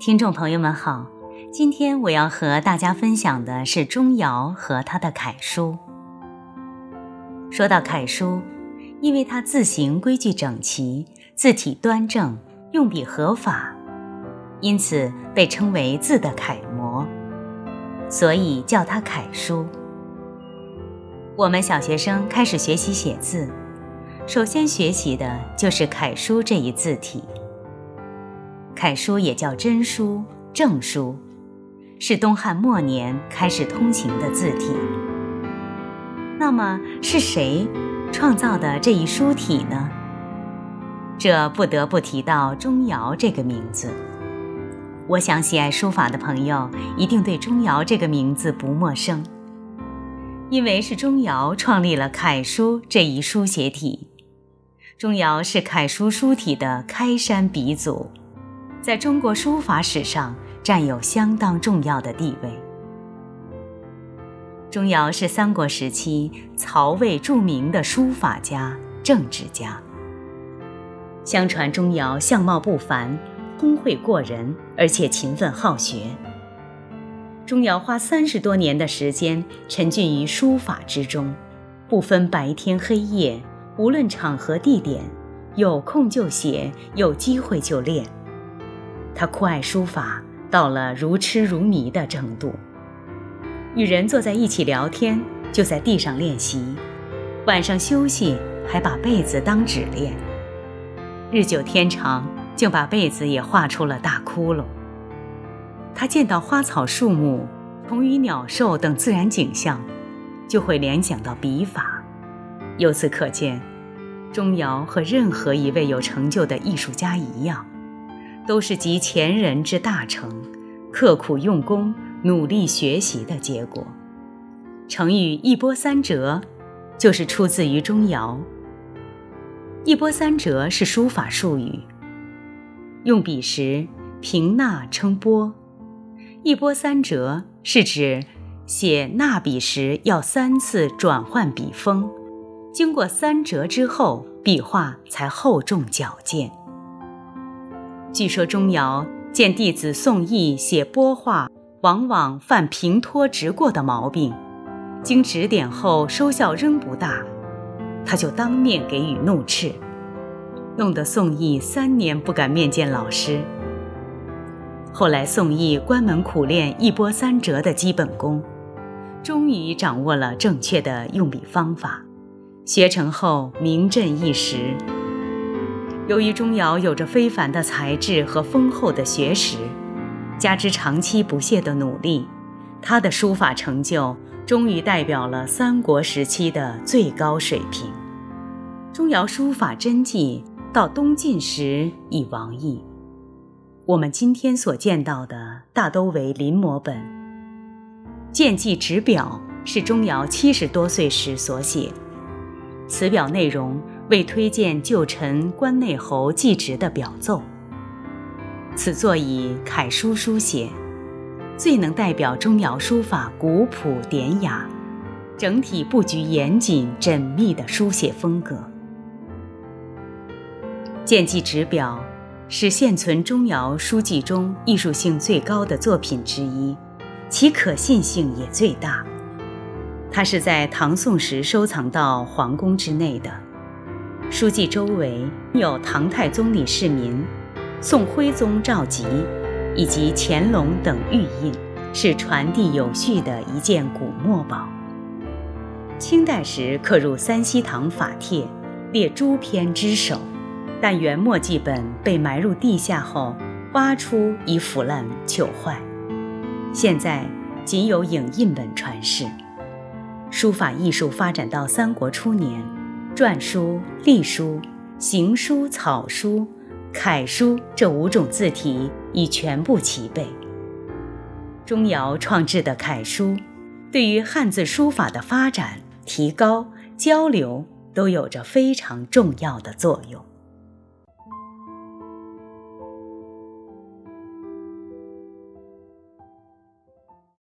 听众朋友们好，今天我要和大家分享的是钟繇和他的楷书。说到楷书，因为它字形规矩整齐，字体端正，用笔合法，因此被称为字的楷模，所以叫它楷书。我们小学生开始学习写字，首先学习的就是楷书这一字体。楷书也叫真书、正书，是东汉末年开始通行的字体。那么是谁创造的这一书体呢？这不得不提到钟繇这个名字。我想喜爱书法的朋友一定对钟繇这个名字不陌生，因为是钟繇创立了楷书这一书写体。钟繇是楷书书体的开山鼻祖。在中国书法史上占有相当重要的地位。钟繇是三国时期曹魏著名的书法家、政治家。相传钟繇相貌不凡，聪慧过人，而且勤奋好学。钟繇花三十多年的时间沉浸于书法之中，不分白天黑夜，无论场合地点，有空就写，有机会就练。他酷爱书法，到了如痴如迷的程度。与人坐在一起聊天，就在地上练习；晚上休息，还把被子当纸练。日久天长，就把被子也画出了大窟窿。他见到花草树木、虫鱼鸟兽等自然景象，就会联想到笔法。由此可见，钟繇和任何一位有成就的艺术家一样。都是集前人之大成，刻苦用功、努力学习的结果。成语“一波三折”就是出自于钟繇。一波三折是书法术语，用笔时平捺称波。一波三折是指写捺笔时要三次转换笔锋，经过三折之后，笔画才厚重矫健。据说钟繇见弟子宋义写波画，往往犯平拖直过的毛病，经指点后收效仍不大，他就当面给予怒斥，弄得宋义三年不敢面见老师。后来宋义关门苦练一波三折的基本功，终于掌握了正确的用笔方法，学成后名震一时。由于钟繇有着非凡的才智和丰厚的学识，加之长期不懈的努力，他的书法成就终于代表了三国时期的最高水平。钟繇书法真迹到东晋时已亡佚，我们今天所见到的大都为临摹本。见记纸表是钟繇七十多岁时所写，此表内容。为推荐旧臣关内侯祭侄的表奏。此作以楷书书写，最能代表钟繇书法古朴典雅、整体布局严谨缜密的书写风格。见记纸表是现存钟繇书记中艺术性最高的作品之一，其可信性也最大。它是在唐宋时收藏到皇宫之内的。书记周围有唐太宗李世民、宋徽宗赵佶以及乾隆等玉印，是传递有序的一件古墨宝。清代时刻入三希堂法帖，列诸篇之首，但原墨迹本被埋入地下后，挖出已腐烂朽坏，现在仅有影印本传世。书法艺术发展到三国初年。篆书、隶书、行书、草书、楷书这五种字体已全部齐备。钟繇创制的楷书，对于汉字书法的发展、提高、交流都有着非常重要的作用。